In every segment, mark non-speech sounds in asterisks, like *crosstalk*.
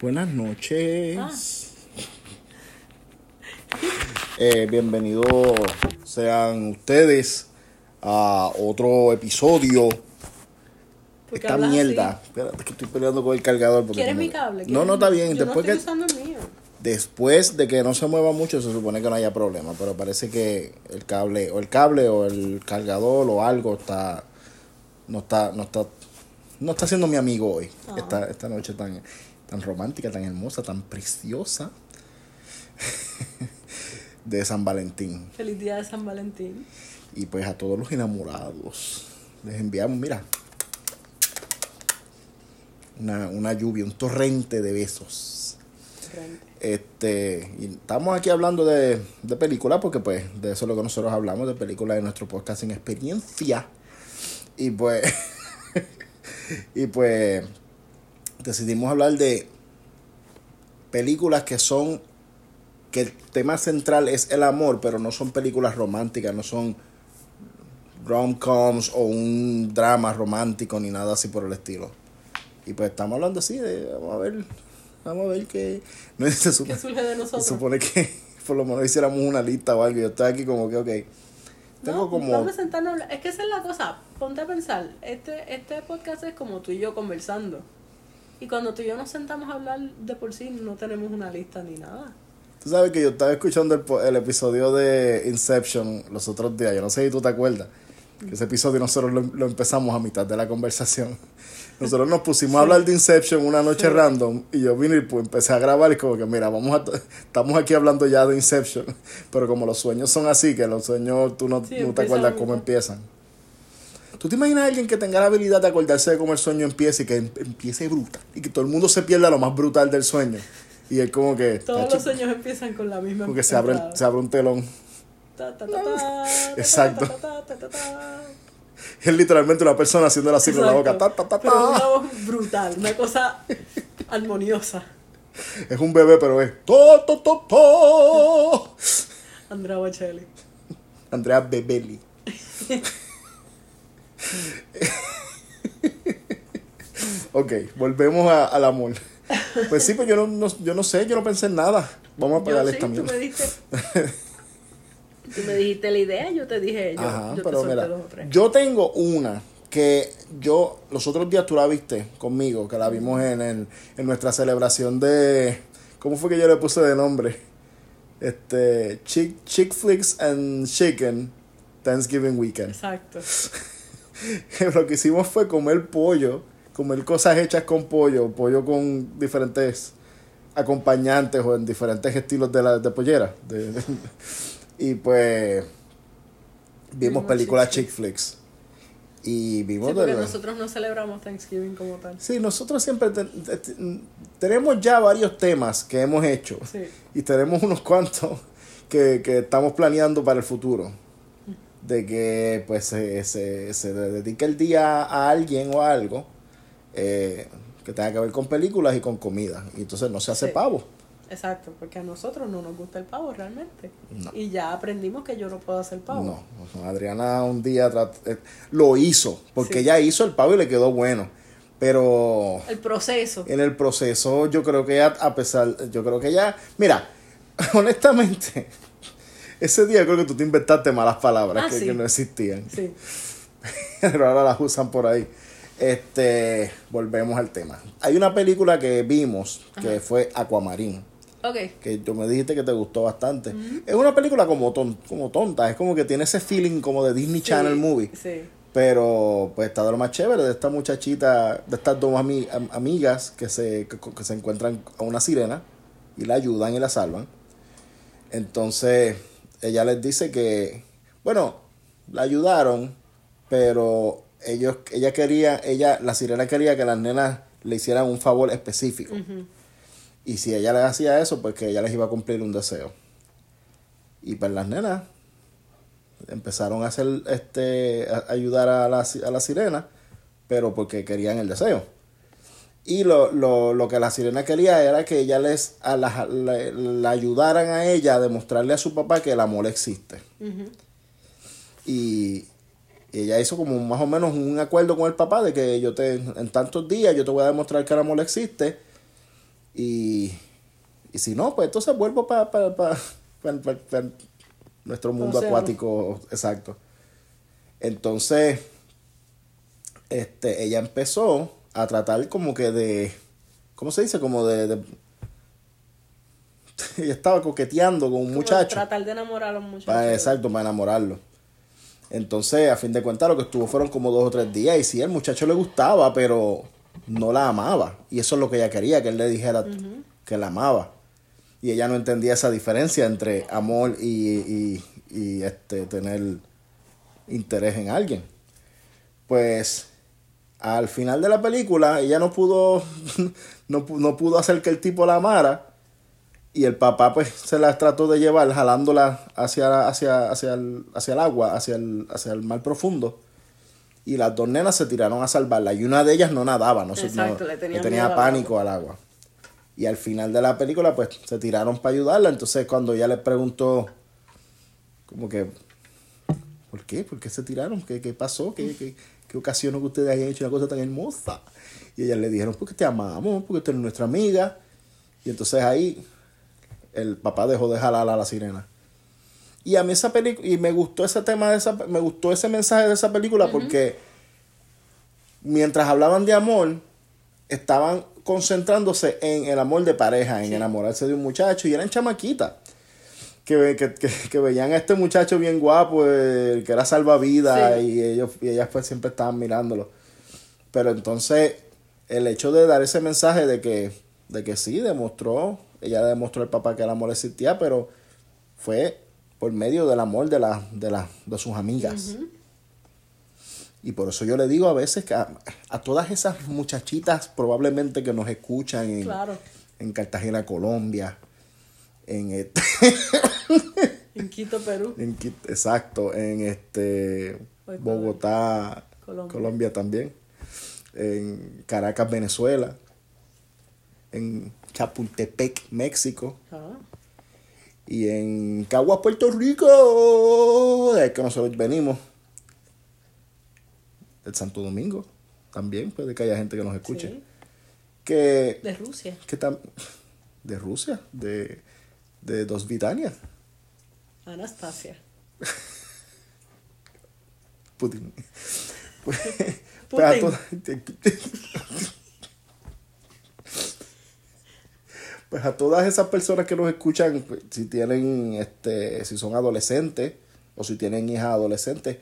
Buenas noches. *laughs* Eh, bienvenidos sean ustedes a otro episodio. ¿Por qué Esta mierda. Espérate que estoy peleando con el cargador. porque ¿Quieres mi cable? No, ¿Quieres no, está bien. Yo Después, no que, estoy usando el mío. después de que no se mueva mucho, se supone que no haya problema. Pero parece que el cable, o el cable, o el cargador, o algo está. No está, no está, no está siendo mi amigo hoy. Ah. Esta, esta noche tan, tan romántica, tan hermosa, tan preciosa. *laughs* de San Valentín. Feliz día de San Valentín. Y pues a todos los enamorados les enviamos, mira, una, una lluvia, un torrente de besos. Frente. Este, y estamos aquí hablando de, de películas porque pues de eso es lo que nosotros hablamos, de películas de nuestro podcast en experiencia. Y pues, *laughs* y pues decidimos hablar de películas que son, que el tema central es el amor, pero no son películas románticas, no son rom-coms o un drama romántico ni nada así por el estilo. Y pues estamos hablando así de, vamos a ver, vamos a ver qué... *laughs* No se ¿Qué supone, surge de se nosotros? supone que *laughs* por lo menos hiciéramos una lista o algo. Yo estoy aquí como que, ok, tengo no, como... Vamos a sentarnos a hablar. Es que esa es la cosa. Ponte a pensar. Este, este podcast es como tú y yo conversando. Y cuando tú y yo nos sentamos a hablar de por sí, no tenemos una lista ni nada. Tú sabes que yo estaba escuchando el, el episodio de Inception los otros días, yo no sé si tú te acuerdas, que ese episodio nosotros lo, lo empezamos a mitad de la conversación. *laughs* Nosotros nos pusimos a hablar de Inception una noche Sí. random y yo vine y pues empecé a grabar y como que mira, vamos a estamos aquí hablando ya de Inception, *laughs* pero como los sueños son así, que los sueños tú no, Sí, no te acuerdas cómo empiezan. ¿Tú te imaginas a alguien que tenga la habilidad de acordarse de cómo el sueño empieza y que em- empiece brutal y que todo el mundo se pierda lo más brutal del sueño? Y él como que... Todos "Tacho, los sueños empiezan con la misma porque se abre, se abre un telón. Ta, ta, ta, ta, ta, Exacto. Es literalmente una persona haciéndolo así con la boca. Ta, Exacto. ta, ta, Pero una voz brutal, una cosa armoniosa. Es un bebé, pero es. To, to, to, to. Andrea Bocelli. Andrea Bebeli. *laughs* ok, volvemos a- al amor. Pues sí, pues yo no, no- yo no sé, yo no pensé en nada. Vamos a pagarle esta tú mierda. *laughs* tú me dijiste la idea, yo te dije, yo, Ajá, yo pero mira, tres. yo tengo una que yo, los otros días tú la viste conmigo, que la vimos en, el, en nuestra celebración de, ¿cómo fue que yo le puse de nombre? Este, Chick, Chick Flicks and Chicken Thanksgiving Weekend. Exacto. *laughs* *laughs* Lo que hicimos fue comer pollo, comer cosas hechas con pollo, pollo con diferentes acompañantes o en diferentes estilos de, la, de pollera. de- de- *laughs* y pues vimos películas chick flicks. Y vimos Sí, porque nosotros no celebramos Thanksgiving como tal. Sí, nosotros siempre te- te- tenemos ya varios temas que hemos hecho Sí. y tenemos unos cuantos *laughs* que, que estamos planeando para el futuro. De que pues se, se, se dedique el día a alguien o a algo eh, que tenga que ver con películas y con comida. Y entonces no se hace Sí. pavo. Exacto, porque a nosotros no nos gusta el pavo realmente. No. Y ya aprendimos que yo no puedo hacer pavo. No, Adriana un día eh, lo hizo, porque Sí. ella hizo el pavo y le quedó bueno. Pero El proceso. en el proceso yo creo que ella, a pesar, yo creo que ella, mira, *laughs* honestamente, ese día creo que tú te inventaste malas palabras Ah, que, sí. que no existían, Sí. *laughs* pero ahora las usan por ahí. Este, volvemos al tema. Hay una película que vimos que Ajá. fue Aquamarine, Ok. que tú me dijiste que te gustó bastante. Es una película como, ton- como tonta, es como que tiene ese feeling como de Disney Channel Movie. Sí. Pero pues está de lo más chévere de esta muchachita, de estas dos ami- am- amigas que se, que, que se encuentran a una sirena y la ayudan y la salvan. Entonces ella les dice que, bueno, la ayudaron, pero ellos, ella quería, ella, la sirena quería que las nenas le hicieran un favor específico. Y si ella les hacía eso, pues que ella les iba a cumplir un deseo. Y pues las nenas empezaron a hacer este a- ayudar a la, a la sirena, pero porque querían el deseo. Y lo, lo, lo que la sirena quería era que ella les a la, la- la ayudaran a ella a demostrarle a su papá que el amor existe. Y ella hizo como más o menos un acuerdo con el papá de que yo te en tantos días yo te voy a demostrar que el amor existe Y, y si no, pues entonces vuelvo para pa, pa, pa- nuestro mundo acuático, exacto. Entonces, este, ella empezó a tratar como que de, ¿cómo se dice? Como de, de- *laughs* ella estaba coqueteando con un Como muchacho. Tratar de enamorar a los muchachos. Para, exacto, para enamorarlo. Entonces, a fin de cuentas, lo que estuvo fueron como dos o tres días. Y sí, el muchacho le gustaba, pero no la amaba. Y eso es lo que ella quería, que él le dijera que la amaba. Y ella no entendía esa diferencia entre amor y, y, y, este, tener interés en alguien. Pues al final de la película, ella no pudo, *laughs* no, no pudo hacer que el tipo la amara. Y el papá pues se la trató de llevar jalándola hacia, hacia, hacia, el, hacia el agua, hacia el, hacia el mar profundo. Y las dos nenas se tiraron a salvarla. Y una de ellas no nadaba, no, se- Exacto, no- le tenía pánico al agua. Y al final de la película pues se tiraron para ayudarla. Entonces cuando ella le preguntó como que, ¿por qué? ¿Por qué se tiraron? ¿Qué, qué pasó? ¿Qué, qué, qué ocasionó que ustedes hayan hecho una cosa tan hermosa? Y ellas le dijeron, porque te amamos, porque tú eres nuestra amiga. Y entonces ahí el papá dejó de jalar a la sirena. Y a mí esa película, y me gustó ese tema de esa, me gustó ese mensaje de esa película porque mientras hablaban de amor, estaban concentrándose en el amor de pareja, en enamorarse de un muchacho, y eran chamaquitas. Que, que, que, que veían a este muchacho bien guapo, el que era salvavidas, Sí. y ellos y ellas pues siempre estaban mirándolo. Pero entonces, el hecho de dar ese mensaje de que, de que sí, demostró, ella demostró al papá que el amor existía, pero fue por medio del amor de, la, de, la, de sus amigas. Y por eso yo le digo a veces que a, a todas esas muchachitas probablemente que nos escuchan en, Claro. en Cartagena, Colombia, en este, *laughs* En Quito, Perú. en Quit- exacto, en este Bogotá, Colombia. Colombia. también, en Caracas, Venezuela, en Chapultepec, México, Ah, y en Caguas, Puerto Rico, de ahí que nosotros venimos, del Santo Domingo, también puede que haya gente que nos escuche, sí. que, De Rusia. que tam- de Rusia, de, de Dos Vitania, Anastasia. Putin. *laughs* Pues, pues Pues a todas esas personas que nos escuchan, pues, si tienen, este, si son adolescentes o si tienen hijas adolescentes,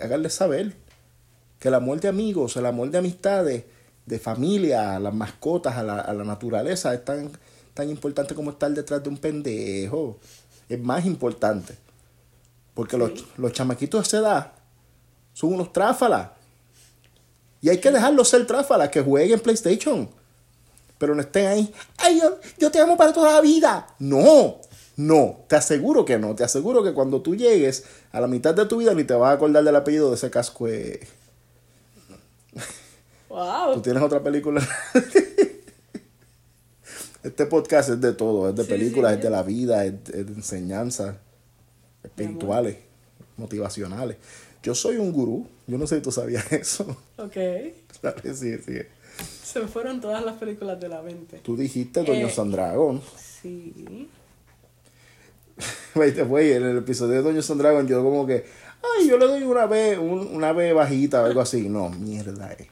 háganles saber que el amor de amigos, el amor de amistades, de familia, a las mascotas, a la, a la naturaleza, es tan, tan importante como estar detrás de un pendejo. Es más importante. Porque los, los chamaquitos de esa edad son unos tráfalas. Y hay que dejarlos ser tráfalas, que jueguen PlayStation. Pero no estén ahí. Ay, yo, yo te amo para toda la vida. No, no. Te aseguro que no. Te aseguro que cuando tú llegues a la mitad de tu vida ni te vas a acordar del apellido de ese casco. eh. ¿Tú ¡Wow! tienes otra película? *laughs* este podcast es de todo. Es de Sí, películas, sí. es de la vida, es, es de enseñanzas espirituales, motivacionales. Yo soy un gurú. Yo no sé si tú sabías *laughs* eso. Ok. Sí, sí. Se me fueron todas las películas de la mente. Tú dijiste Doño Eh. Sandragón. Sí. *laughs* The way, en el episodio de Doño Sandragón yo como que, ay, yo le doy una B, un- una B bajita o algo así. No, mierda. eh.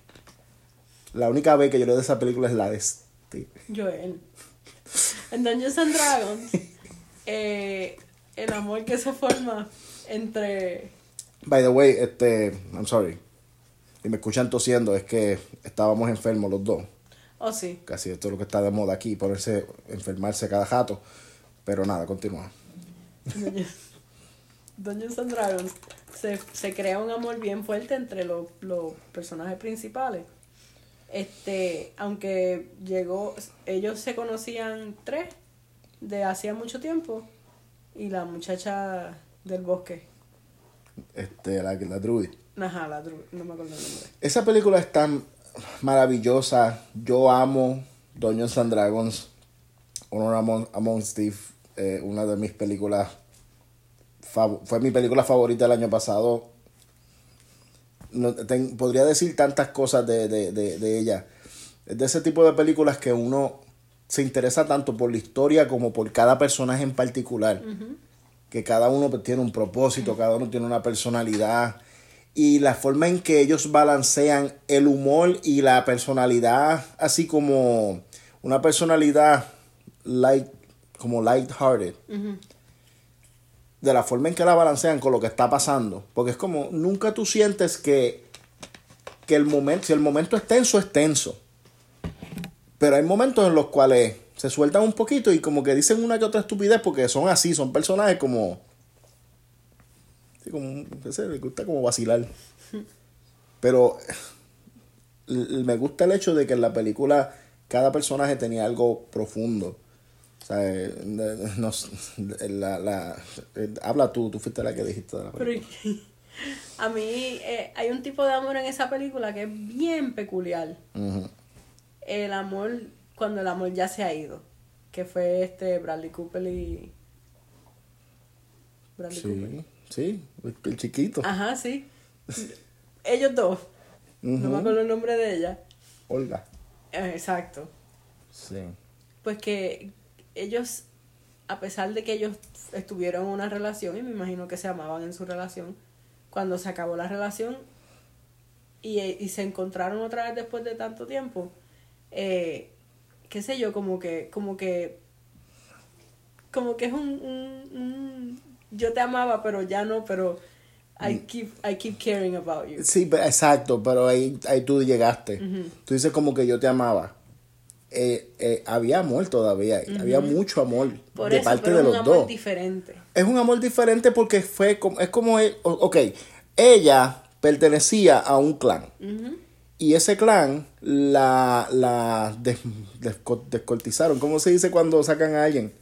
La única B que yo le doy a esa película es la de este. Joel. En Dungeons and Dragons, eh, el amor que se forma entre. By the way, este, I'm sorry. Y me escuchan tosiendo, es que estábamos enfermos los dos. Oh, sí. Casi esto es lo que está de moda aquí, ponerse, enfermarse cada jato. Pero nada, continúa. *laughs* Dungeons and Dragons se, se crea un amor bien fuerte entre los, los personajes principales. Este, aunque llegó, ellos se conocían tres de hacía mucho tiempo y la muchacha del bosque, Este, la, la Druid. ajá, la dru- no me acuerdo el nombre. Esa película es tan maravillosa. Yo amo Dungeons and Dragons. Honor Among, Among Steve. eh, una de mis películas. fue mi película favorita el año pasado. No, ten- podría decir tantas cosas de, de, de, de ella. Es de ese tipo de películas que uno se interesa tanto por la historia como por cada personaje en particular. Que cada uno pues, tiene un propósito, cada uno tiene una personalidad. Y la forma en que ellos balancean el humor y la personalidad, así como una personalidad light, como light-hearted. De la forma en que la balancean con lo que está pasando. Porque es como, nunca tú sientes que, que el momento, si el momento es tenso, es tenso. Pero hay momentos en los cuales se sueltan un poquito y como que dicen una que otra estupidez porque son así, son personajes como... Sí, como, les gusta como vacilar. Pero me gusta el hecho de que en la película cada personaje tenía algo profundo. O sea, eh, no, la, la, eh, habla tú, tú fuiste la que dijiste de la película. *laughs* a mí eh, hay un tipo de amor en esa película que es bien peculiar el amor, cuando el amor ya se ha ido, que fue este Bradley Cooper y... Bradley sí, Cooper. Sí, el chiquito. Ajá, sí. Ellos dos. No me acuerdo el nombre de ella. Olga. Exacto. Sí. Pues que ellos, a pesar de que ellos estuvieron en una relación, y me imagino que se amaban en su relación, cuando se acabó la relación y, y se encontraron otra vez después de tanto tiempo, eh, qué sé yo, como que, como que, como que es un, un, yo te amaba, pero ya no, pero I mm. keep, I keep caring about you. Sí, exacto, pero ahí, ahí tú llegaste. Tú dices como que yo te amaba. Eh, eh, había amor todavía, había mucho amor de parte de los dos. Es un amor diferente. Es un amor diferente porque fue como, es como, ok, ella pertenecía a un clan. Y ese clan la, la descortizaron. ¿Cómo se dice cuando sacan a alguien?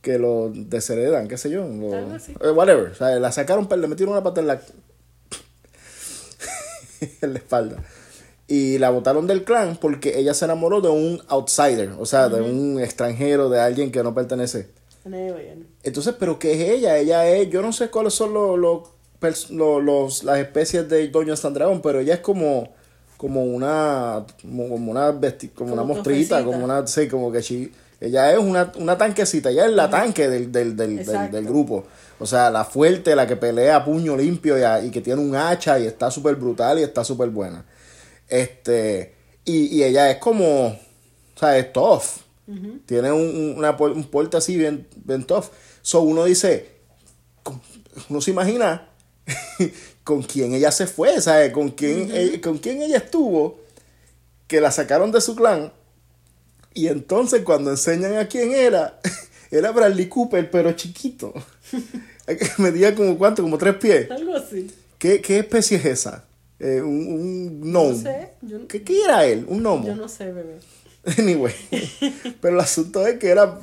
Que lo desheredan, qué sé yo. Eh, whatever. O sea, la sacaron, le metieron una pata en la, *laughs* en la espalda. Y la botaron del clan porque ella se enamoró de un outsider, o sea, de un extranjero, de alguien que no pertenece. Entonces, ¿pero qué es ella? Ella es, yo no sé cuáles son los, los, los, las especies de Doña Sandragón, pero ella es como como una como, una como, una mostrita, como una sí, como que ella es una, una tanquecita, ella es la tanque del, del, del, del, grupo. O sea, la fuerte, la que pelea a puño limpio y, que tiene un hacha y está súper brutal y está súper buena. Este, y, y ella es como, o sea, es tough. Tiene un, una, un porte así bien, bien tough. So uno dice, uno se imagina *laughs* con quién ella se fue, ¿sabes? Con quién, ella, con quién ella estuvo, que la sacaron de su clan. Y entonces cuando enseñan a quién era, *laughs* era Bradley Cooper, pero chiquito. *laughs* Medía como cuánto, como tres pies. Algo así. ¿Qué, qué especie es esa? Eh, un, un gnomo. No sé. ¿Qué, ¿Qué, era él? ¿Un gnomo? Yo no sé, bebé. *laughs* Anyway. *laughs* Pero el asunto es que era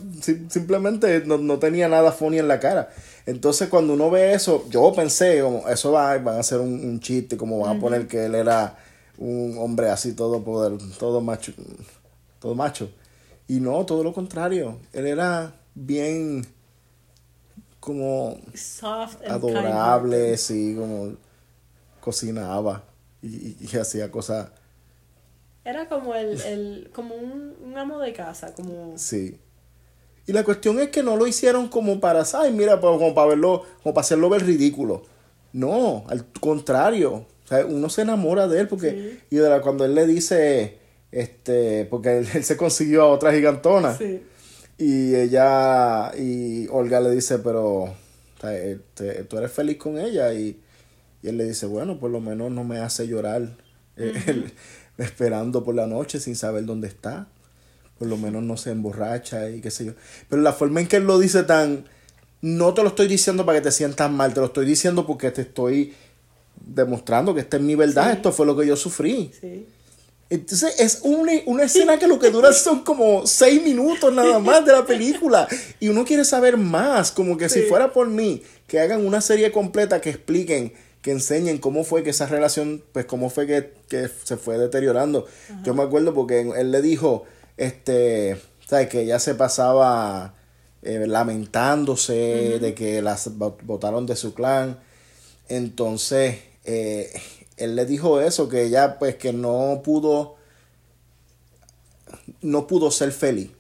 simplemente no, no tenía nada funny en la cara. Entonces, cuando uno ve eso, yo pensé, como, eso va, van a hacer un, chiste, como van a poner que él era un hombre así, todo poder, todo macho, todo macho. Y no, todo lo contrario. Él era bien como adorable, sí, como cocinaba y, y, hacía cosas. Era como el, el como un, un amo de casa, como sí. Y la cuestión es que no lo hicieron como para, ay, mira, pues, como para verlo, como para hacerlo ver ridículo. No, al contrario. O sea, uno se enamora de él porque, y de la, cuando él le dice, este, porque él, *laughs* se consiguió a otra gigantona. Y ella, y Olga le dice, pero, este, tú eres feliz con ella. Y, él le dice, bueno, por lo menos no me hace llorar. esperando por la noche sin saber dónde está por lo menos no se emborracha y qué sé yo. Pero la forma en que él lo dice tan, no te lo estoy diciendo para que te sientas mal, te lo estoy diciendo porque te estoy demostrando que esta es mi verdad, esto fue lo que yo sufrí. Entonces es una, una, escena que lo que dura son como seis minutos nada más de la película. Y uno quiere saber más, como que si fuera por mí, que hagan una serie completa que expliquen, que enseñen cómo fue que esa relación, pues cómo fue que, que se fue deteriorando. Yo me acuerdo porque él le dijo, este, ¿sabes? Que ella se pasaba eh, lamentándose de que las votaron de su clan. Entonces, eh, él le dijo eso, que ella pues que no pudo, no pudo ser feliz.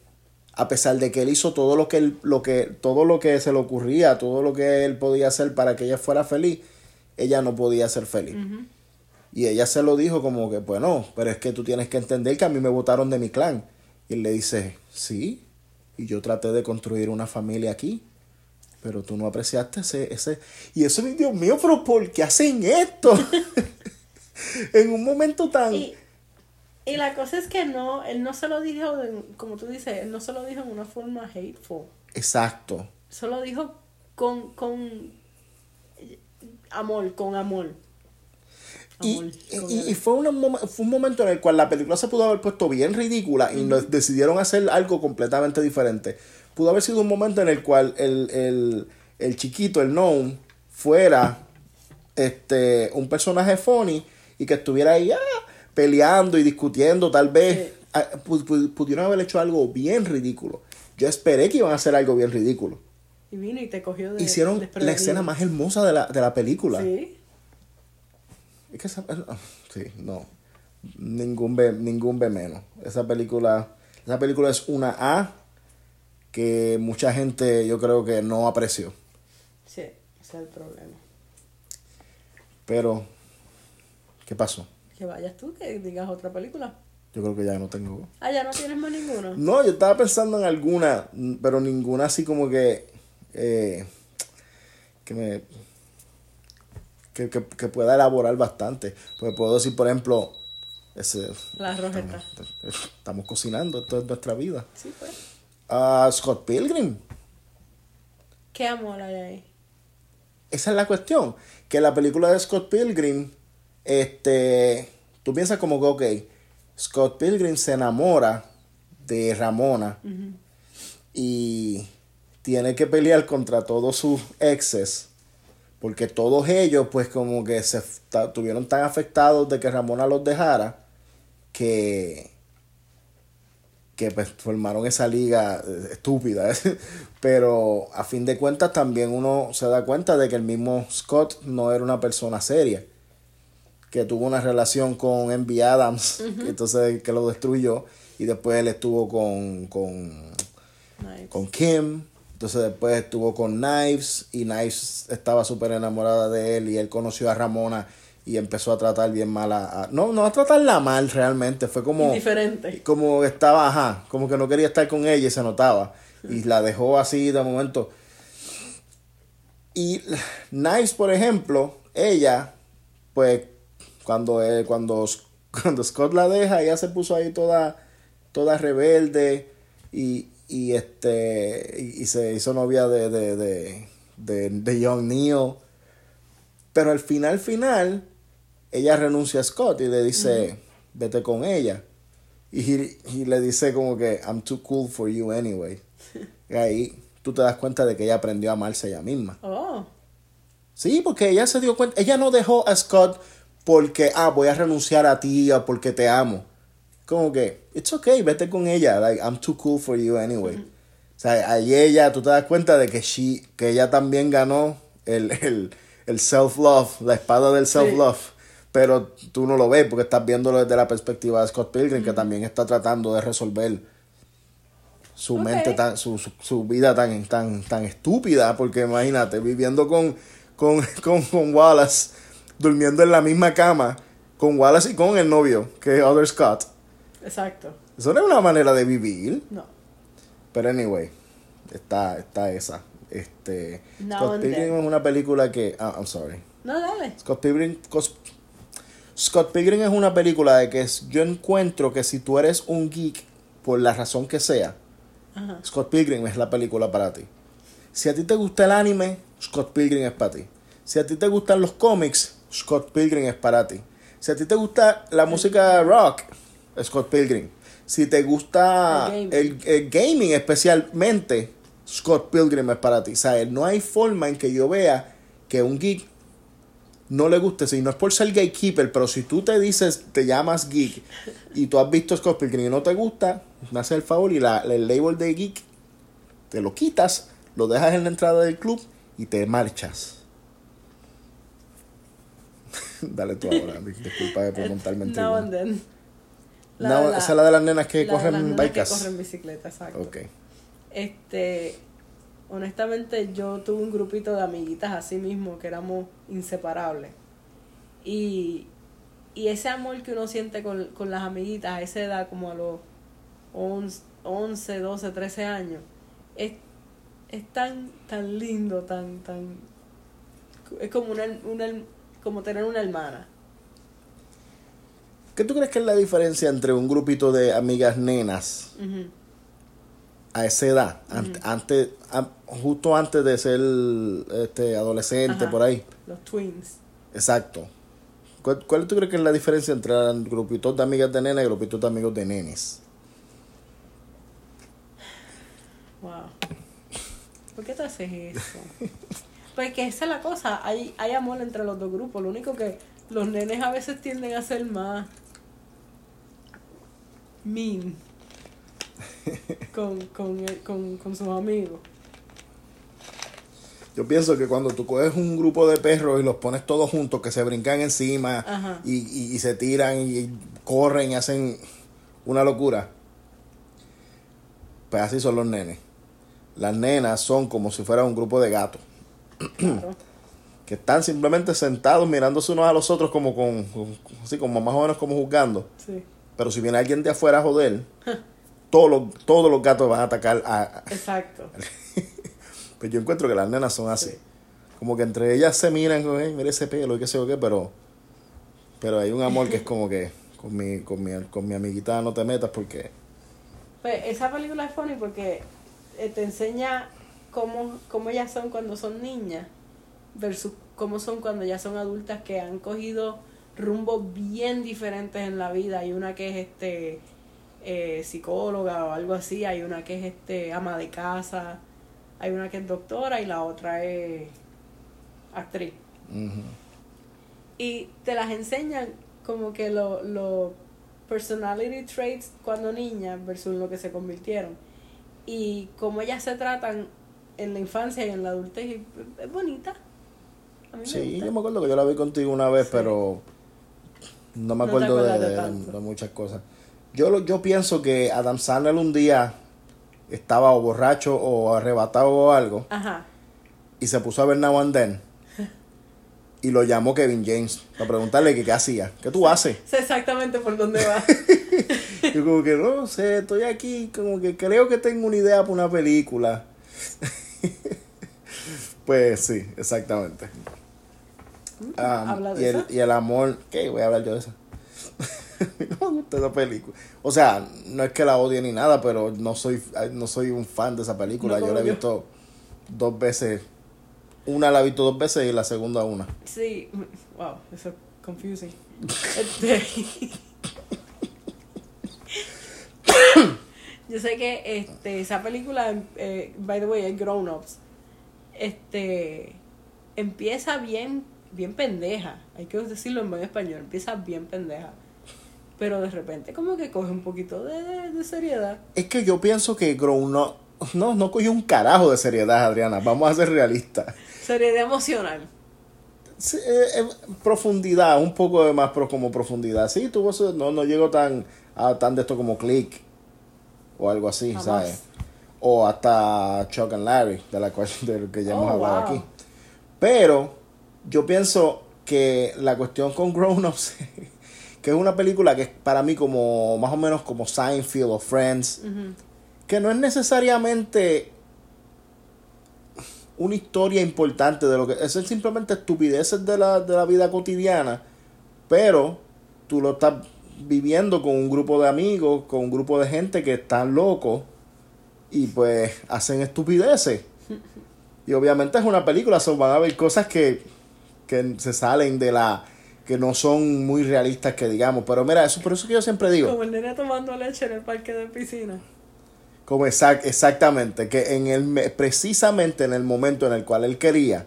a pesar de que él hizo todo lo que él, lo que todo lo que se le ocurría, todo lo que él podía hacer para que ella fuera feliz, ella no podía ser feliz. Y ella se lo dijo como que, bueno, pero es que tú tienes que entender que a mí me votaron de mi clan. Y él le dice, sí, y yo traté de construir una familia aquí, pero tú no apreciaste ese... ese... Y eso, Dios mío, pero ¿por qué hacen esto? *laughs* en un momento tan... Y, y, la cosa es que no, él no se lo dijo, como tú dices, él no se lo dijo en una forma hateful. Exacto. Se lo dijo con, con amor, con amor. Y, y, fue, un, fue un momento en el cual la película se pudo haber puesto bien ridícula y decidieron hacer algo completamente diferente. Pudo haber sido un momento en el cual el, el, el chiquito, el gnome, fuera este, un personaje funny y que estuviera ahí ah, peleando y discutiendo, tal vez. Ah, pudieron haber hecho algo bien ridículo. Yo esperé que iban a hacer algo bien ridículo. Y vino y te cogió de. Hicieron la escena más hermosa de la, de la película. Sí. Es que esa, sí, no. Ningún B, ningún B menos. Esa película, esa película es una A que mucha gente yo creo que no apreció. Sí, ese es el problema. Pero, ¿qué pasó? Que vayas tú, que digas otra película. Yo creo que ya no tengo. Ah, ya no tienes más ninguna. No, yo estaba pensando en alguna, pero ninguna así como que. Eh, que me que, que, que, pueda elaborar bastante. Pues puedo decir, por ejemplo, ese, la rojeta. Estamos, cocinando, esto es nuestra vida. Sí, pues. Uh, Scott Pilgrim. ¿Qué amor hay ahí? Esa es la cuestión. Que la película de Scott Pilgrim, este, tú piensas como que, ok, Scott Pilgrim se enamora de Ramona y tiene que pelear contra todos sus exes porque todos ellos pues como que se tuvieron tan afectados de que Ramona los dejara que que pues formaron esa liga eh, estúpida *laughs* pero a fin de cuentas también uno se da cuenta de que el mismo Scott no era una persona seria que tuvo una relación con Envy Adams *laughs* entonces que lo destruyó y después él estuvo con con, con Kim entonces después estuvo con Knives y Knives estaba súper enamorada de él y él conoció a Ramona y empezó a tratar bien mal a, no no a tratarla mal realmente fue como diferente como estaba ajá como que no quería estar con ella y se notaba. Y la dejó así de momento. Y Knives por ejemplo ella pues cuando cuando cuando Scott la deja ella se puso ahí toda toda rebelde y y este y, se hizo novia de, de, de, de, de Young Neil. Pero al final, final, ella renuncia a Scott y le dice, vete con ella. Y, y, le dice como que, I'm too cool for you anyway. *laughs* y ahí tú te das cuenta de que ella aprendió a amarse ella misma. Oh. Sí, porque ella se dio cuenta, ella no dejó a Scott porque, ah, voy a renunciar a ti o porque te amo como que, it's okay, vete con ella, like, I'm too cool for you anyway. O sea, ahí ella, tú te das cuenta de que, she, que ella también ganó el, el, el self-love, la espada del self-love. Pero tú no lo ves porque estás viéndolo desde la perspectiva de Scott Pilgrim, que también está tratando de resolver su mente, tan, su, su, vida tan, tan, tan estúpida. Porque imagínate, viviendo con, con, *laughs* con, con Wallace, durmiendo en la misma cama, con Wallace y con el novio, que es Other Scott. Exacto. Eso no es una manera de vivir. No. Pero anyway, está, está esa. Este, Scott Pilgrim es una película que... Ah, I'm sorry. No, dale. Scott Pilgrim, Scott Pilgrim es una película de que yo encuentro que si tú eres un geek, por la razón que sea, Scott Pilgrim es la película para ti. Si a ti te gusta el anime, Scott Pilgrim es para ti. Si a ti te gustan los cómics, Scott Pilgrim es para ti. Si a ti te gusta la música rock, Scott Pilgrim. Si te gusta el gaming, especialmente, Scott Pilgrim es para ti. O no hay forma en que yo vea que un geek no le guste. Si no es por ser gatekeeper, pero si tú te dices, te llamas geek y tú has visto Scott Pilgrim y no te gusta, me haces el favor y la, el label de geek te lo quitas, lo dejas en la entrada del club y te marchas. *laughs* Dale tú ahora, disculpa por *laughs* montarme en La No, de la- esa es la de las nenas que la de las corren nenas que bikes. corren bicicleta, exacto. Ok. Este, honestamente, yo tuve un grupito de amiguitas así mismo que éramos inseparables. Y, y ese amor que uno siente con, con las amiguitas a esa edad, como a los 11, 11 12, 13 años, es, es tan, tan lindo, tan, tan. Es como, una, una, como tener una hermana. ¿Qué tú crees que es la diferencia entre un grupito de amigas nenas a esa edad? Ant- antes, an- justo antes de ser este, adolescente, Ajá. por ahí. Los twins. Exacto. ¿Cuál, cuál tú crees que es la diferencia entre el grupito de amigas de nenas y el grupito de amigos de nenes? Wow. ¿Por qué te haces eso? *laughs* Porque esa es la cosa, hay, hay amor entre los dos grupos. Lo único que los nenes a veces tienden a ser más mean con, con, el- con, con sus amigos. Yo pienso que cuando tú coges un grupo de perros y los pones todos juntos, que se brincan encima y, y- y se tiran y corren y hacen una locura, pues así son los nenes. Las nenas son como si fuera un grupo de gatos, Claro. *clears throat* que están simplemente sentados mirándose unos a los otros como con, con- así como más o menos como juzgando. Sí, Pero si viene alguien de afuera a joder, todos los, todos los gatos van a atacar a, exacto. *laughs* Pues yo encuentro que las nenas son así. Sí. Como que entre ellas se miran, "Ey, mira ese pelo y qué sé yo qué, pero, pero hay un amor que es como que con mi, con mi, con mi amiguita no te metas porque Pues esa película es funny porque eh, te enseña cómo, cómo ellas son cuando son niñas versus cómo son cuando ya son adultas que han cogido rumbos bien diferentes en la vida. Hay una que es este eh, psicóloga o algo así, hay una que es este ama de casa, hay una que es doctora y la otra es actriz. Y te las enseñan como que los lo personality traits cuando niñas versus lo que se convirtieron. Y cómo ellas se tratan en la infancia y en la adultez. es bonita. A mí me Sí, gusta. yo me acuerdo que yo la vi contigo una vez, Sí. pero no me acuerdo de, acuerdas de de- tanto. de muchas cosas. Yo, lo- yo pienso que Adam Sandler un día estaba o borracho o arrebatado o algo Ajá. y se puso a ver Now and Then y lo llamó Kevin James para preguntarle que qué hacía, qué tú haces. Sé exactamente por dónde va. *laughs* Yo como que no sé, estoy aquí, como que creo que tengo una idea para una película. *laughs* pues sí, exactamente. Ah, Habla de y, el, y el amor, ¿qué? Voy a hablar yo de eso. *laughs* no me gusta esa película. O sea, no es que la odie ni nada, pero no soy, no soy un fan de esa película. No yo la he yo. visto dos veces. Una la he visto dos veces y la segunda una. Sí. Wow, eso es confusing. *laughs* Este, *laughs* Yo sé que este, esa película, eh, by the way, es Grown Ups. Este empieza bien, bien pendeja. Hay que decirlo en buen español. Empieza bien pendeja. Pero de repente como que coge un poquito de, de- seriedad. Es que yo pienso que Grown Up- no, no cogió un carajo de seriedad, Adriana. Vamos a ser realistas. Seriedad emocional. Sí, eh, eh, profundidad, un poco de más pero como profundidad. Sí, tuvo no, no llegó tan, a tan de esto como Click o algo así, Jamás. ¿sabes? O hasta Chuck and Larry, de la cual *laughs* de lo que ya hemos Oh, hablado wow. aquí. Pero yo pienso que la cuestión con Grown Ups, *laughs* que es una película que es para mí como más o menos como Seinfeld o Friends, que no es necesariamente una historia importante de lo que eso es simplemente estupideces de la, de la vida cotidiana pero tú lo estás viviendo con un grupo de amigos con un grupo de gente que están locos y pues hacen estupideces. *laughs* Y obviamente es una película so van a haber cosas que, que se salen de la que no son muy realistas que digamos pero mira eso por eso que yo siempre digo Como el nene tomando leche en el parque de piscina. Como exact, exactamente, que en el me- precisamente en el momento en el cual él quería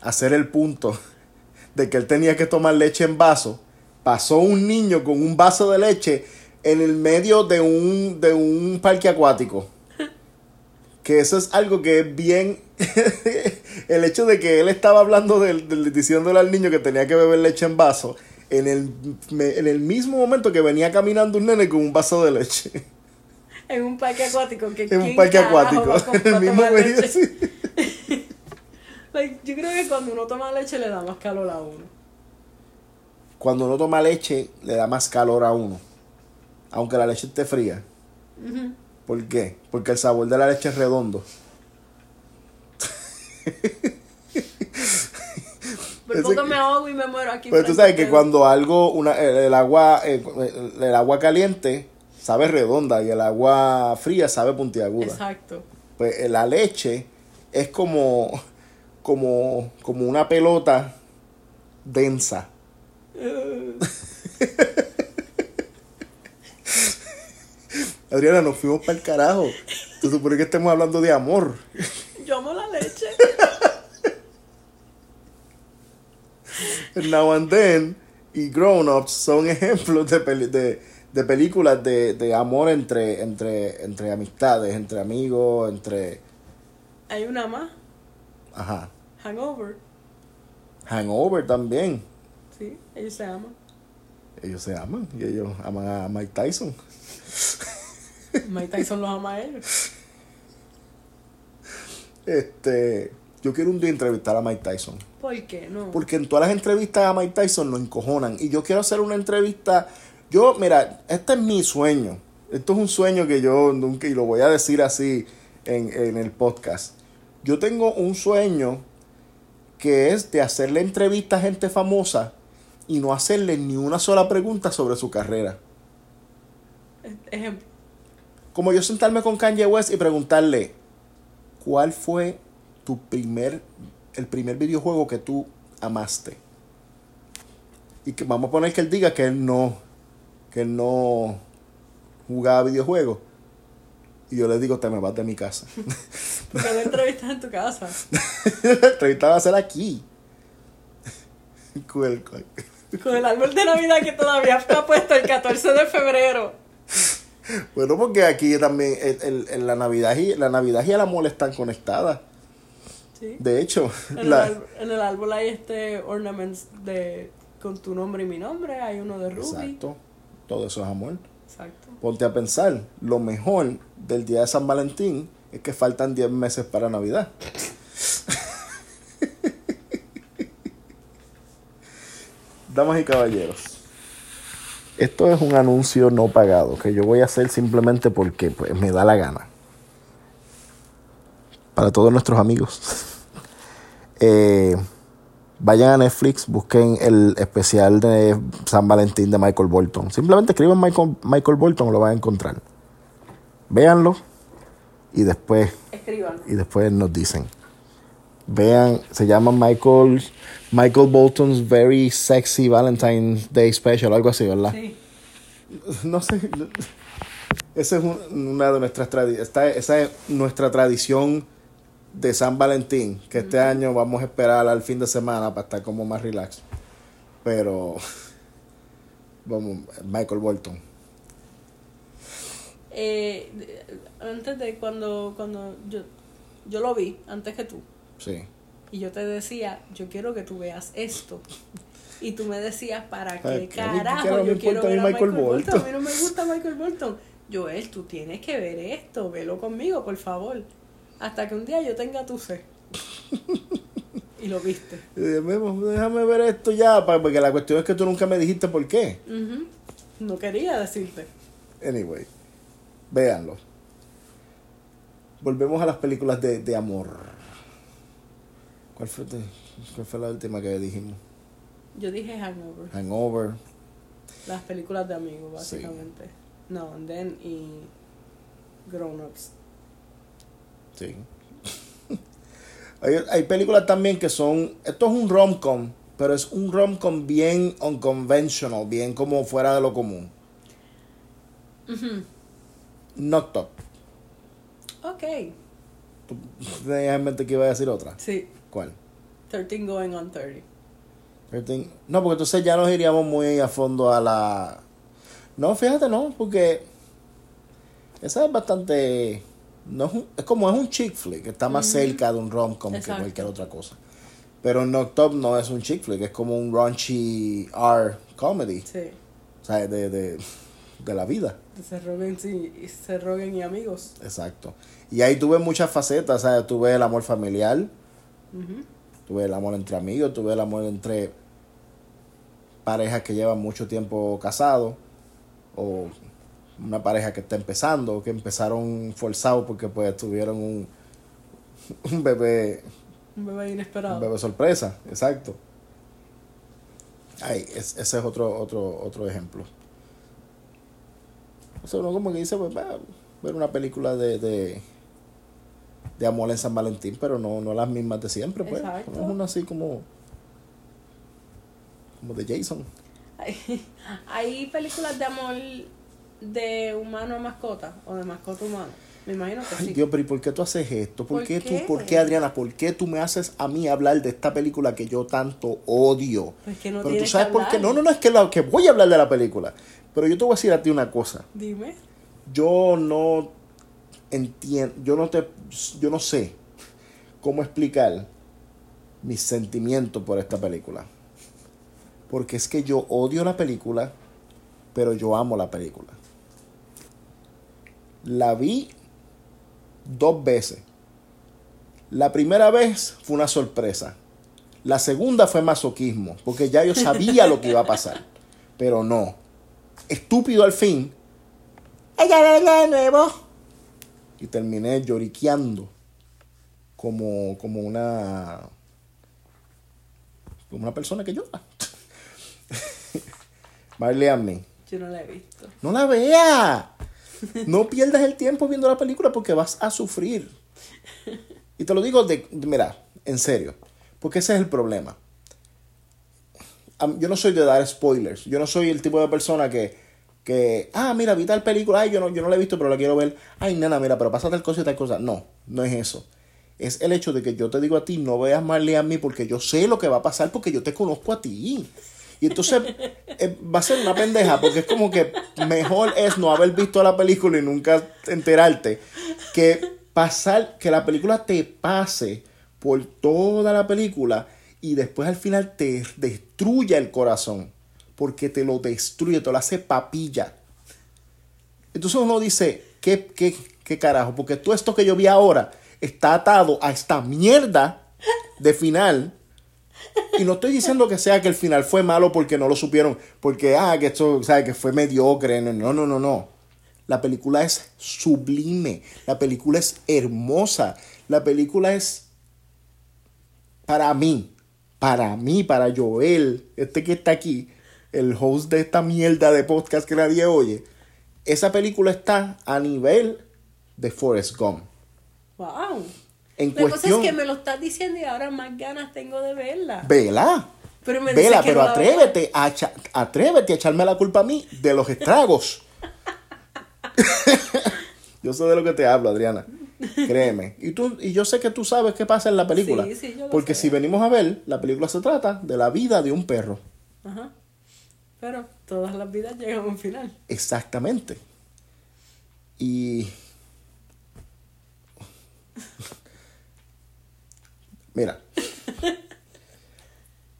hacer el punto *laughs* de que él tenía que tomar leche en vaso, pasó un niño con un vaso de leche en el medio de un, de un parque acuático. *laughs* Que eso es algo que es bien. *laughs* el hecho de que él estaba hablando del, del- diciéndole al niño que tenía que beber leche en vaso en el, en el mismo momento que venía caminando un nene con un vaso de leche. En un parque acuático. Que En un ¿quién parque acuático. En el mismo medio, leche? sí. *laughs* Like, yo creo que cuando uno toma leche le da más calor a uno. Cuando uno toma leche, le da más calor a uno. Aunque la leche esté fría. Ujú. ¿Por qué? Porque el sabor de la leche es redondo. Por poco me ahogo y me muero aquí. Pero tú sabes que cuando algo, una, el, el agua, el, el agua caliente sabe redonda y el agua fría sabe puntiaguda. Exacto. Pues eh, la leche es como, como, como una pelota densa. *laughs* Adriana, nos fuimos para el carajo. Se supone que estemos hablando de amor. Yo amo la leche. Now and Then y Grown Ups son ejemplos de, peli- de, de películas de, de amor entre, entre, entre amistades, entre amigos, entre... Hay una más. Ajá. Hangover. Hangover también. Sí, ellos se aman. Ellos se aman y ellos aman a Mike Tyson. Mike Tyson los ama a ellos. *laughs* Este, yo quiero un día entrevistar a Mike Tyson. ¿Por qué? No. Porque en todas las entrevistas a Mike Tyson lo encojonan. Y yo quiero hacer una entrevista. Yo, mira, este es mi sueño. Esto es un sueño que yo nunca, y lo voy a decir así en, en el podcast. Yo tengo un sueño que es de hacerle entrevista a gente famosa y no hacerle ni una sola pregunta sobre su carrera. Ejemplo. Como yo sentarme con Kanye West y preguntarle, ¿cuál fue tu primer, el primer videojuego que tú amaste? Y que vamos a poner que él diga que él no, que él no jugaba videojuegos. Y yo le digo, te me vas de mi casa. *laughs* Porque no entrevistas en tu casa. *laughs* La entrevista va a ser aquí. *laughs* Con el árbol de Navidad que todavía está puesto el 14 de febrero. Bueno, porque aquí también el- el- el- la, Navidad y, la Navidad y el amor están conectadas. Sí. De hecho, En el, la- en el árbol hay este ornaments de con tu nombre y mi nombre. Hay uno de Ruby. exacto, todo eso es amor. Exacto. Ponte a pensar, lo mejor del día de San Valentín es que faltan 10 meses para Navidad. *laughs* Damas y caballeros, esto es un anuncio no pagado que yo voy a hacer simplemente porque pues, me da la gana. Para todos nuestros amigos. Eh, vayan a Netflix, busquen el especial de San Valentín de Michael Bolton. Simplemente escriban Michael, Michael Bolton, lo van a encontrar. Véanlo y después, Escriban. y después nos dicen. Vean, se llama Michael, Michael Bolton's Very Sexy Valentine's Day Special, algo así, ¿verdad? Sí. *laughs* No sé. Esa es un- una de nuestras tradiciones. Esa es nuestra tradición de San Valentín. Que este año vamos a esperar al fin de semana para estar como más relax. Pero. *laughs* Vamos, Michael Bolton. Eh, antes de cuando, cuando yo, yo lo vi, antes que tú, Sí. y yo te decía, yo quiero que tú veas esto. Y tú me decías, ¿para Ay, qué que a mí- carajo yo quiero ver a Michael Michael, Bolton? Bolton. A mí no me gusta Michael Bolton. Joel, tú tienes que ver esto, velo conmigo, por favor. Hasta que un día yo tenga tu sed. *laughs* y lo viste. Y dije, "Memo, Déjame ver esto ya. Porque la cuestión es que tú nunca me dijiste por qué. No quería decirte. Anyway, véanlo. Volvemos a las películas de, de amor. ¿Cuál fue, de- ¿Cuál fue la última que dijimos? Yo dije Hangover, Hangover. las películas de amigos, Sí. básicamente. No, and then y Grown Ups. Sí. hay, hay películas también que son. Esto es un rom-com, pero es un rom-com bien unconventional, bien como fuera de lo común. Knocked Up. Ok, ¿Tú tenías en mente que iba a decir otra? sí. ¿Cuál? 13 going on 30. Thirteen- No, porque entonces ya nos iríamos muy a fondo a la. No, fíjate, no, porque. Esa es bastante. No es, un- es como es un chick flick, está más cerca de un rom-com que Exacto. cualquier otra cosa. Pero Knocked Up no es un chick flick, es como un raunchy R comedy. Sí. O sea, de, de, de la vida. Se roguen, sí, y se roguen y amigos. Exacto. Y ahí tuve muchas facetas, ¿sabes? Tuve el amor familiar, Ujú. tuve el amor entre amigos, tuve el amor entre parejas que llevan mucho tiempo casados, o una pareja que está empezando, que empezaron forzados porque pues tuvieron un, un bebé, Un bebé inesperado. un bebé sorpresa, exacto. Ay, es- ese es otro, otro, otro ejemplo. O sea, uno como que dice, pues, va, ver una película de, de, de amor en San Valentín, pero no, no las mismas de siempre, pues. Exacto. No es una así como, como de Jason. Hay, *laughs* hay películas de amor de humano a mascota o de mascota a humano. Me imagino que Ay, sí. Dios, pero ¿y por qué tú haces esto? ¿Por, ¿Por qué, qué? tú, por qué, Adriana? ¿Por qué tú me haces a mí hablar de esta película que yo tanto odio? Pues que no pero tú sabes que por qué. No, no, no, es que, la- que voy a hablar de la película. Pero yo te voy a decir a ti una cosa. Dime. Yo no entiendo, yo no te, yo no sé cómo explicar mis sentimientos por esta película. Porque es que yo odio la película, pero yo amo la película. La vi dos veces. La primera vez fue una sorpresa. La segunda fue masoquismo, porque ya yo sabía lo que iba a pasar. Pero no. Estúpido al fin. Ella venga de nuevo. Y terminé lloriqueando como, como una como una persona que llora. *laughs* Marley and me. Yo no la he visto. No la vea. No pierdas el tiempo viendo la película porque vas a sufrir. Y te lo digo de, mira, en serio. Porque ese es el problema. Yo no soy de dar spoilers. Yo no soy el tipo de persona que, que ah, mira, vi tal película, ay, yo no, yo no la he visto, pero la quiero ver. Ay, nena, mira, pero pasa tal cosa y tal cosa. No, no es eso. Es el hecho de que yo te digo a ti, no veas Marley a mí porque yo sé lo que va a pasar porque yo te conozco a ti. Y entonces eh, va a ser una pendeja porque es como que mejor es no haber visto la película y nunca enterarte que pasar, que la película te pase por toda la película y después al final te destruya el corazón porque te lo destruye, te lo hace papilla. Entonces uno dice, ¿qué, qué, qué carajo? Porque todo esto que yo vi ahora está atado a esta mierda de final. Y no estoy diciendo que sea que el final fue malo porque no lo supieron, porque, ah, que esto, sea, que fue mediocre. No, no, no, no. La película es sublime. La película es hermosa. La película es, para mí, para mí, para Joel, este que está aquí, el host de esta mierda de podcast que nadie oye, esa película está a nivel de Forrest Gump. Wow. En La cosa es que me lo estás diciendo y ahora más ganas tengo de verla. vela. Pero me dices Vela, pero no atrévete a, echa- atrévete a echarme la culpa a mí de los estragos. *laughs* yo sé de lo que te hablo, Adriana. Créeme. Y, tú, y yo sé que tú sabes qué pasa en la película. Sí, sí, yo lo porque sé. si venimos a ver, la película se trata de la vida de un perro. Ajá. Pero todas las vidas llegan a un final. Exactamente. Y. *laughs* Mira.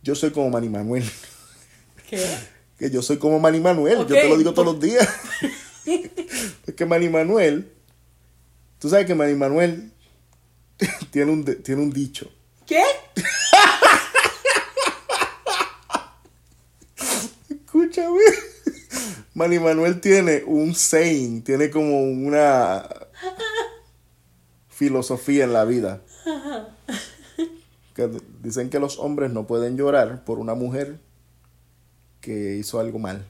Yo soy como Manny Manuel. ¿Qué? Que yo soy como Manny Manuel. Yo te lo digo todos los días. *laughs* es que Manny Manuel. Tú sabes que Manny Manuel tiene un, tiene un dicho. ¿Qué? Escúchame. Manny Manuel tiene un saying, tiene como una filosofía en la vida. *laughs* Que dicen que los hombres no pueden llorar por una mujer que hizo algo mal.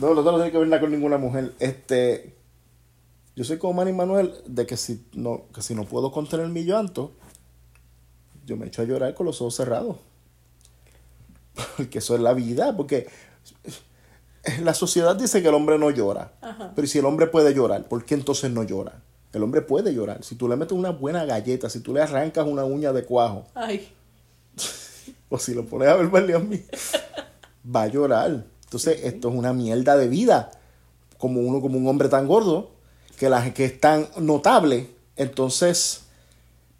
no, *laughs* no, no tiene que ver nada con ninguna mujer. Este, yo soy como Manny Manuel de que si no, que si no puedo contener mi llanto, yo me echo a llorar con los ojos cerrados. Porque eso es la vida, porque la sociedad dice que el hombre no llora. Ajá. Pero si el hombre puede llorar, ¿por qué entonces no llora? El hombre puede llorar. Si tú le metes una buena galleta, si tú le arrancas una uña de cuajo, Ay. *laughs* o si lo pones a ver vale a mí, va a llorar. Entonces, esto es una mierda de vida. Como uno, como un hombre tan gordo, que, la, que es tan notable. Entonces,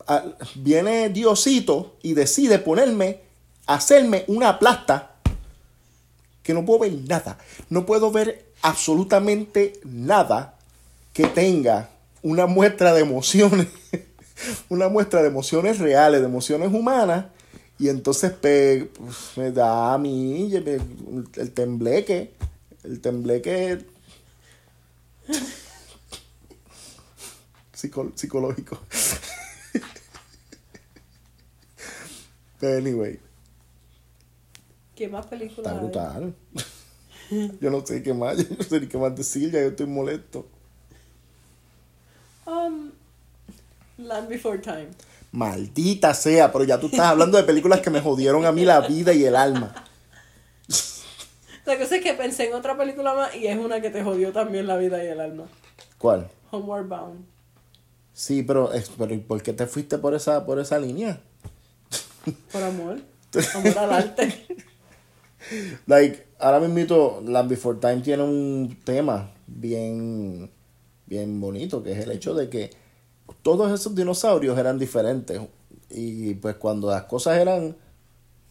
a- viene Diosito y decide ponerme hacerme una plasta que no puedo ver nada. No puedo ver absolutamente nada que tenga una muestra de emociones, *laughs* una muestra de emociones reales, de emociones humanas. Y entonces pues, me da a mí el tembleque, el tembleque *laughs* psicológico. *laughs* Pero anyway. ¿Qué más películas? Está brutal. yo no sé qué más, yo no sé ni qué más decir, ya yo estoy molesto. Um, Land Before Time. Maldita sea, pero ya tú estás hablando de películas que me jodieron a mí la vida y el alma. La cosa es que pensé en otra película más y es una que te jodió también la vida y el alma. ¿Cuál? Homeward Bound. Sí, pero, pero ¿por qué te fuiste por esa, por esa línea? Por amor. Amor al arte. like, ahora mismo Land Before Time tiene un tema bien, bien bonito, que es el hecho de que todos esos dinosaurios eran diferentes. Y pues cuando las cosas eran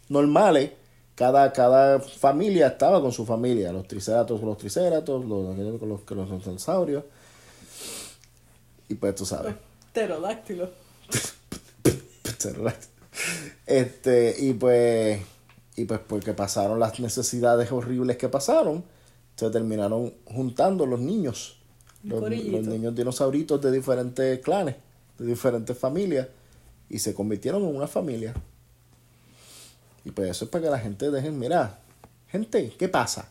normales, cada, cada familia estaba con su familia. Los triceratops los triceratops, los, los, los, los dinosaurios. Y pues tú sabes. Pterodáctilo. *laughs* este, y pues, y pues porque pasaron las necesidades horribles que pasaron, se terminaron juntando los niños. Los, los, niños dinosauritos de diferentes clanes, de diferentes familias, y se convirtieron en una familia. Y pues eso es para que la gente deje, mira, gente, ¿qué pasa?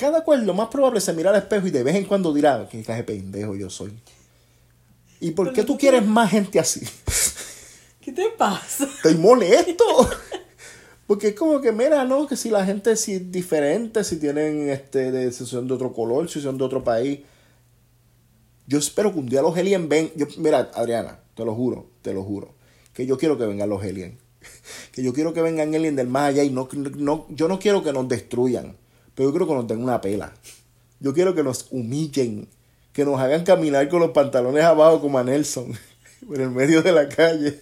cada cual lo más probable es se mira al espejo y de vez en cuando dirá, qué clase pendejo yo soy. ¿Y por qué tú quieres más gente así? *laughs* ¿Qué te pasa? Estoy molesto. *laughs* Porque es como que, mira, ¿no? Que si la gente si es diferente, si tienen, este, de, si son de otro color, si son de otro país. Yo espero que un día los aliens ven. Yo, mira, Adriana, te lo juro, te lo juro. Que yo quiero que vengan los aliens. *laughs* Que yo quiero que vengan aliens del más allá y no, no, yo no quiero que nos destruyan. Pero yo quiero que nos den una pela. Yo quiero que nos humillen. Que nos hagan caminar con los pantalones abajo como a Nelson. *laughs* En el medio de la calle.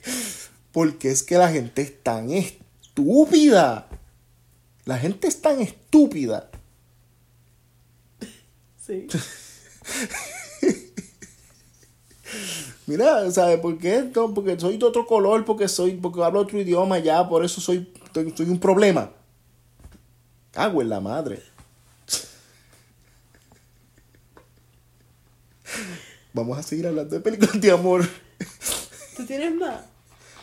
Porque es que la gente es tan estúpida. La gente es tan estúpida. Sí. *laughs* Mira, ¿sabes por qué? porque soy de otro color, porque soy, porque hablo otro idioma ya, por eso soy, soy un problema. Cago en la madre. *laughs* Vamos a seguir hablando de películas de amor. ¿Tú tienes más?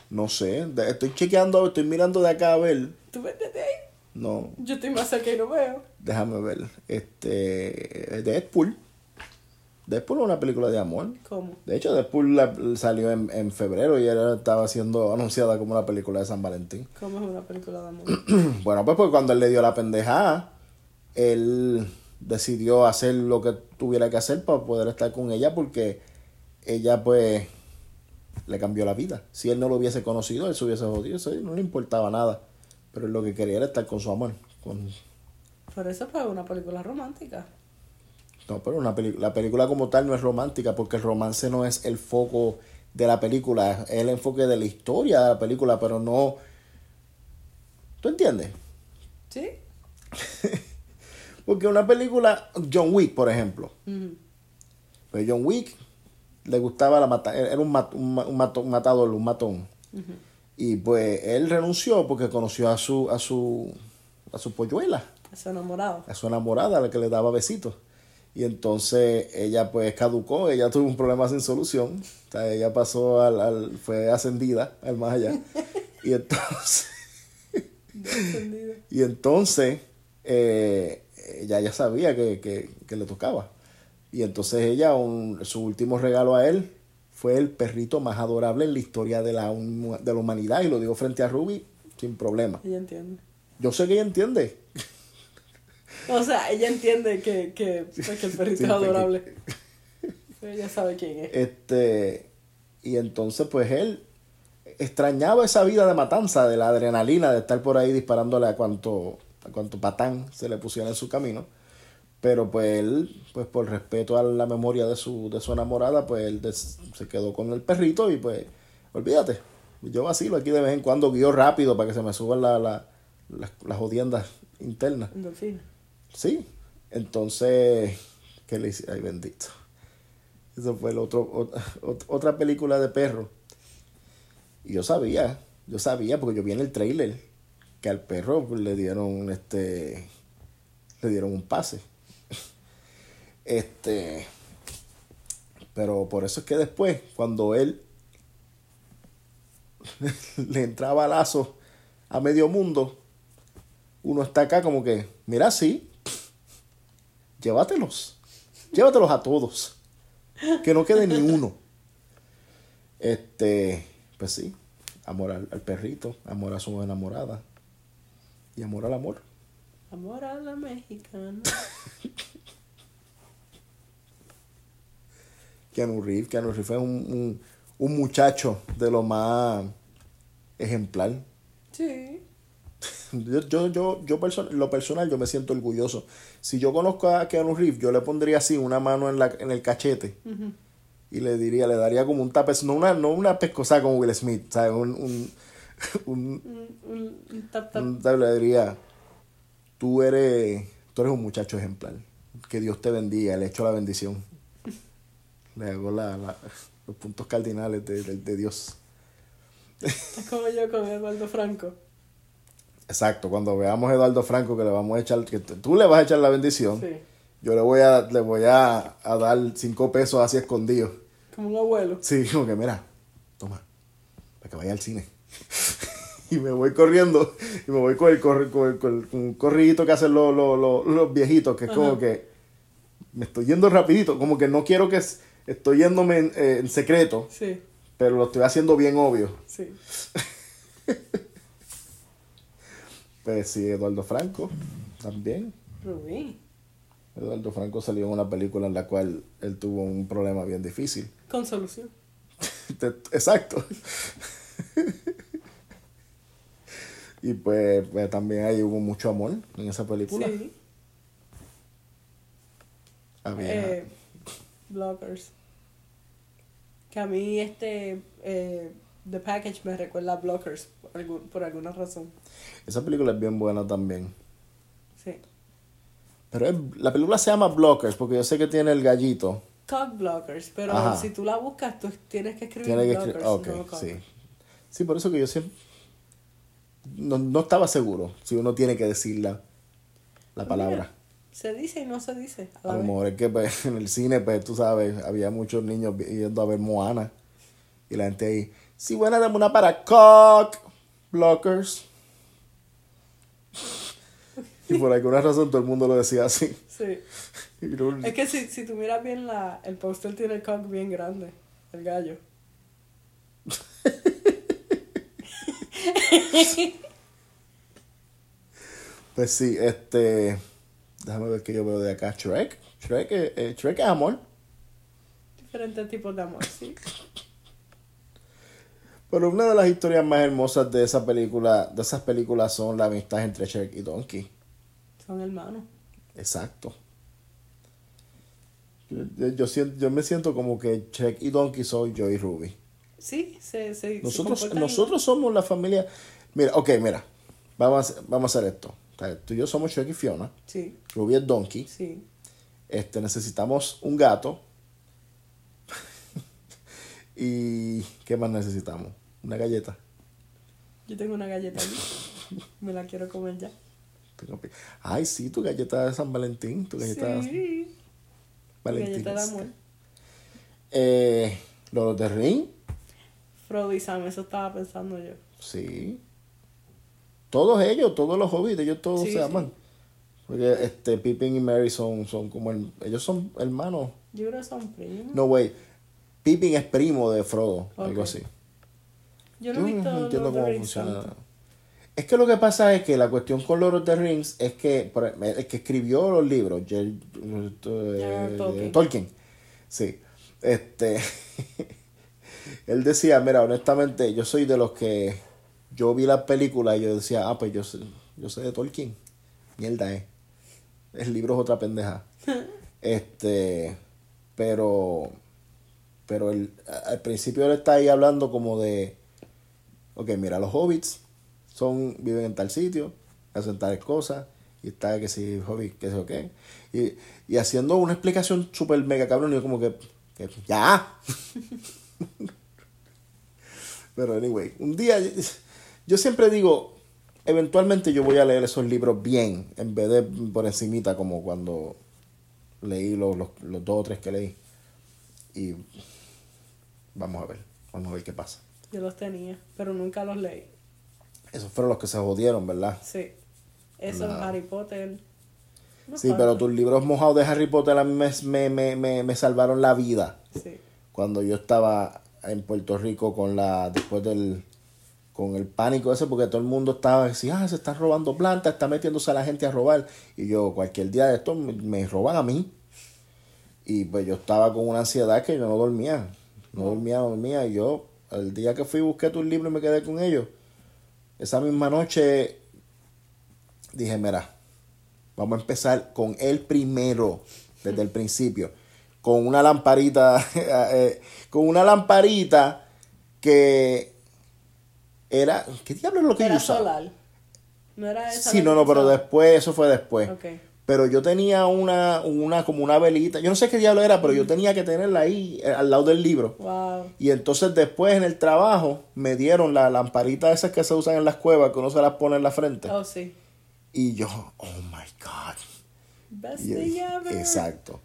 No sé, estoy chequeando, estoy mirando de acá a ver. ¿Tú ves desde ahí? No. Yo estoy más cerca y no veo. Déjame ver. Este. Deadpool. Deadpool es una película de amor. ¿Cómo? De hecho, Deadpool salió en, en febrero y era, estaba siendo anunciada como una película de San Valentín. ¿Cómo es una película de amor? *clears throat* bueno, pues porque cuando él le dio la pendejada, él decidió hacer lo que tuviera que hacer para poder estar con ella porque ella pues le cambió la vida. Si él no lo hubiese conocido, él se hubiese jodido, eso no le importaba nada. Pero él lo que quería era estar con su amor. Con... Por eso fue una película romántica. No, pero una la película como tal no es romántica porque el romance no es el foco de la película, es el enfoque de la historia de la película, pero no... ¿Tú entiendes? Sí. *laughs* porque una película, John Wick, por ejemplo. Pues John Wick le gustaba la mata era un, un, matador, un matón. Y pues él renunció porque conoció a su, a su, a su polluela. A su enamorada. A su enamorada, a la que le daba besitos. Y entonces ella pues caducó, ella tuvo un problema sin solución. O sea, ella pasó al, al fue ascendida al más allá. *laughs* Y entonces... y entonces eh, ella ya sabía que, que, que, le tocaba. Y entonces ella, un, su último regalo a él fue el perrito más adorable en la historia de la, de la humanidad. Y lo digo frente a Ruby sin problema. Ella entiende. Yo sé que ella entiende. O sea, ella entiende que, que, pues, el perrito es adorable. *laughs* ella sabe quién es. Este, y entonces, pues él extrañaba esa vida de matanza, de la adrenalina, de estar por ahí disparándole a cuanto, a cuanto patán se le pusiera en su camino. Pero pues él, pues por respeto a la memoria de su, de su enamorada, pues él se quedó con el perrito y pues, olvídate, Yo vacilo aquí de vez en cuando, guío rápido para que se me suban la, la- las, las jodiendas internas. Endorfina. Sí. Entonces, ¿qué le hice? Ay, bendito. Eso fue el otro, ot- ot- otra película de perro. Y yo sabía, yo sabía, porque yo vi en el trailer que al perro le dieron este le dieron un pase. Este pero por eso es que después, cuando él *laughs* le entraba lazo a medio mundo, uno está acá como que, mira, sí, llévatelos, llévatelos a todos, que no quede ni uno. Este, pues sí, amor al, al perrito, amor a su enamorada y amor al amor. Amor a la mexicana. *laughs* Keanu Reeves, Keanu Reeves es un, un, un muchacho de lo más ejemplar. Sí. *laughs* Yo, yo, yo, yo perso- lo personal, yo me siento orgulloso. Si yo conozco a Keanu Reeves, yo le pondría así una mano en, la, en el cachete y le diría, le daría como un tapez, no una, no una pescosada como Will Smith, ¿sabes? Un, un, *laughs* un, Un, un, un tap tap. un tape, le diría, tú eres, tú eres un muchacho ejemplar. Que Dios te bendiga, le echo la bendición. Le hago la, la- los puntos cardinales de, de- de Dios. *laughs* Es como yo con Eduardo Franco. Exacto, cuando veamos a Eduardo Franco que le vamos a echar, que tú le vas a echar la bendición, Sí. yo le voy a, le voy a, a dar cinco pesos así escondidos. Como un abuelo. Sí, como que mira, toma, para que vaya al cine. *laughs* y me voy corriendo, y me voy con el, con el- con el- con un corridito que hacen los, los, los, los viejitos, que es como que me estoy yendo rapidito, como que no quiero que estoy yéndome en, eh, en secreto, Sí, pero lo estoy haciendo bien obvio. sí. *laughs* Pues sí, Eduardo Franco, también. Rubí. Eduardo Franco salió en una película en la cual él tuvo un problema bien difícil. Con solución. *laughs* Exacto. *laughs* y pues, pues también ahí hubo mucho amor en esa película. Sí. Había- Eh, blockers. Que a mí este eh, The Package me recuerda a Blockers por, algún- por alguna razón. Esa película es bien buena también. Sí. Pero es- la película se llama Blockers porque yo sé que tiene el gallito. Cock Blockers, pero Ajá. si tú la buscas, tú tienes que escribir Tiene que Blockers. escribir. Ok, no sí. Sí, por eso que yo siempre. No, no estaba seguro si uno tiene que decir la, la palabra. Se dice y no se dice. A A lo mejor es que pues, en el cine, pues tú sabes, había muchos niños yendo a ver Moana. Y la gente ahí, sí, buena, dame una para cock blockers. y por alguna razón todo el mundo lo decía así. Sí. *laughs* Es que si, si tú miras bien, la, el póster tiene el cock bien grande. El gallo. *laughs* Pues sí, este. Déjame ver qué yo veo de acá. Shrek. Shrek, eh, eh, Shrek es amor. Diferentes tipos de amor, sí. Pero una de las historias más hermosas de esa película, de esas películas son la amistad entre Shrek y Donkey. Son hermanos. Exacto. Yo, siento, yo me siento como que Shrek y Donkey soy yo y Ruby. Sí, se, se, Nosotros, nosotros somos la familia. Mira, ok, mira. Vamos vamos a hacer esto. O sea, tú y yo somos Shrek y Fiona. Sí, Ruby es Donkey. sí. Este, necesitamos un gato. *laughs* y ¿qué más necesitamos? Una galleta. Yo tengo una galleta ahí. *laughs* Me la quiero comer ya. Tengo pi- Ay, sí, tu galleta de San Valentín. Tu galleta Sí. Valentín. Galleta de amor. Eh, los de Ring. Frodo y Sam, eso estaba pensando yo. Sí. Todos ellos, todos los hobbits, ellos todos Sí, se aman. Porque este Pippin y Mary son, son como el- ellos son hermanos. Yo creo que son primos. No, güey. Pippin es primo de Frodo, algo así. Yo no he visto no entiendo cómo funciona. tanto. Es que lo que pasa es que la cuestión con Lord of the Rings es que por- el que escribió los libros, eh, Tolkien. Tolkien. Sí. Este. *laughs* él decía, mira, honestamente, yo soy de los que. Yo vi la película y yo decía, ah, pues yo sé, yo sé de Tolkien. Mierda, eh. El libro es otra pendeja. *laughs* este. Pero. Pero el, al principio él está ahí hablando como de. ok, mira, los hobbits son, viven en tal sitio, hacen tales cosas, y está que si hobbit, que sé o qué. Y, y haciendo una explicación súper mega cabrón, y yo como que, que ya. *laughs* Pero anyway, un día, yo siempre digo, eventualmente yo voy a leer esos libros bien, en vez de por encimita como cuando leí los, los, los dos o tres que leí. Y vamos a ver, vamos a ver qué pasa. Yo los tenía, pero nunca los leí. Esos fueron los que se jodieron, ¿verdad? Sí. Eso, Nada. Harry Potter. no Sí, pero tus libros mojados de Harry Potter a mí me, me, me, me, me salvaron la vida. Sí. Cuando yo estaba en Puerto Rico con la, después del, con el pánico ese, porque todo el mundo estaba diciendo, ah, se están robando plantas, está metiéndose a la gente a robar. Y yo, cualquier día de esto me, me roban a mí. Y pues yo estaba con una ansiedad que yo no dormía. No dormía, no dormía. Y yo, el día que fui, busqué tus libros y me quedé con ellos. Esa misma noche dije, mira, vamos a empezar con el primero, desde el principio. Con una lamparita, *laughs* eh, con una lamparita que era, ¿qué diablo es lo que yo Era usaba? solar. No era esa Sí, no, no, pero después, eso fue después. Ok. Pero yo tenía una, una, como una velita, yo no sé qué diablo era, pero yo tenía que tenerla ahí, eh, al lado del libro. Wow. Y entonces después en el trabajo me dieron la lamparita esas que se usan en las cuevas, que uno se las pone en la frente. Oh, sí. Y yo, oh my God. Best yo thing ever. exacto.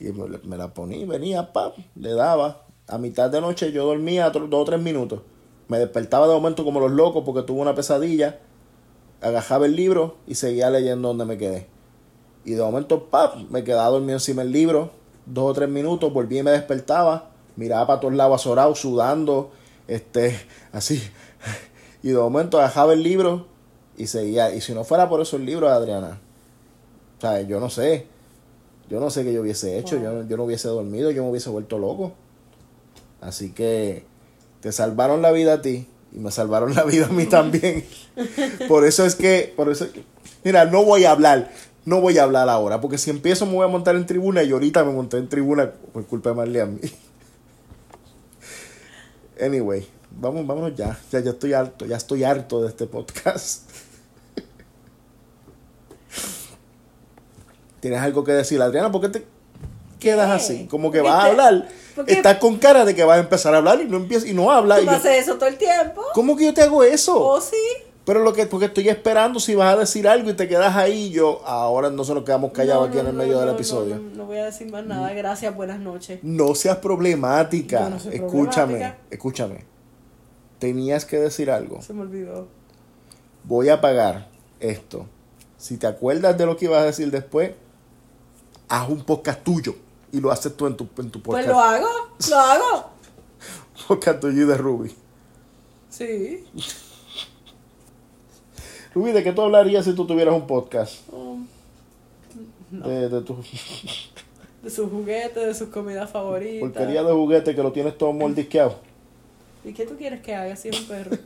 Y me, me la ponía, venía, pap, le daba. A mitad de noche yo dormía dos o tres minutos. Me despertaba de momento como los locos porque tuve una pesadilla. Agajaba el libro y seguía leyendo donde me quedé. Y de momento, pap, me quedaba dormido encima del libro. Dos o tres minutos, volví y me despertaba. Miraba para todos lados azorado, sudando, este, *laughs* así. Y de momento agajaba el libro y seguía. Y si no fuera por esos libros, Adriana, o sea, yo no sé. Yo no sé qué yo hubiese hecho. Wow. Yo, no- yo no hubiese dormido. Yo me hubiese vuelto loco. Así que te salvaron la vida a ti. Y me salvaron la vida a mí también. por eso es que. Por eso, mira, no voy a hablar. No voy a hablar ahora. Porque si empiezo me voy a montar en tribuna. Y ahorita me monté en tribuna por culpa de Marley a mí. Anyway, vamos, vámonos ya. Ya, ya estoy harto. Ya estoy harto de este podcast. ¿Tienes algo que decir, Adriana? ¿Por qué te quedas ¿Qué? así? Como que ¿Por qué vas a hablar. Por qué? Estás con cara de que vas a empezar a hablar y no empiezas y no hablas. ¿Tú y yo, haces eso todo el tiempo? ¿Cómo que yo te hago eso? ¿Oh, sí? Pero lo que, porque estoy esperando si vas a decir algo y te quedas ahí yo, ahora no se nos quedamos callados No, aquí en no, el no, medio del no, episodio. No, no, no voy a decir más nada. Gracias, buenas noches. No seas problemática. No soy escúchame, problemática. escúchame. Tenías que decir algo. Se me olvidó. Voy a pagar esto. Si te acuerdas de lo que ibas a decir después, haz un podcast tuyo. Y lo haces tú en tu, en tu Pues podcast. lo hago, lo hago. podcast tuyo y de Ruby. Sí. *laughs* Ruby, ¿de qué tú hablarías si tú tuvieras un podcast? Um, no. De, de tu *laughs* De sus juguetes, de sus comidas favoritas. porquería de juguete que lo tienes todo mordisqueado. ¿Y qué tú quieres que haga si es un perro?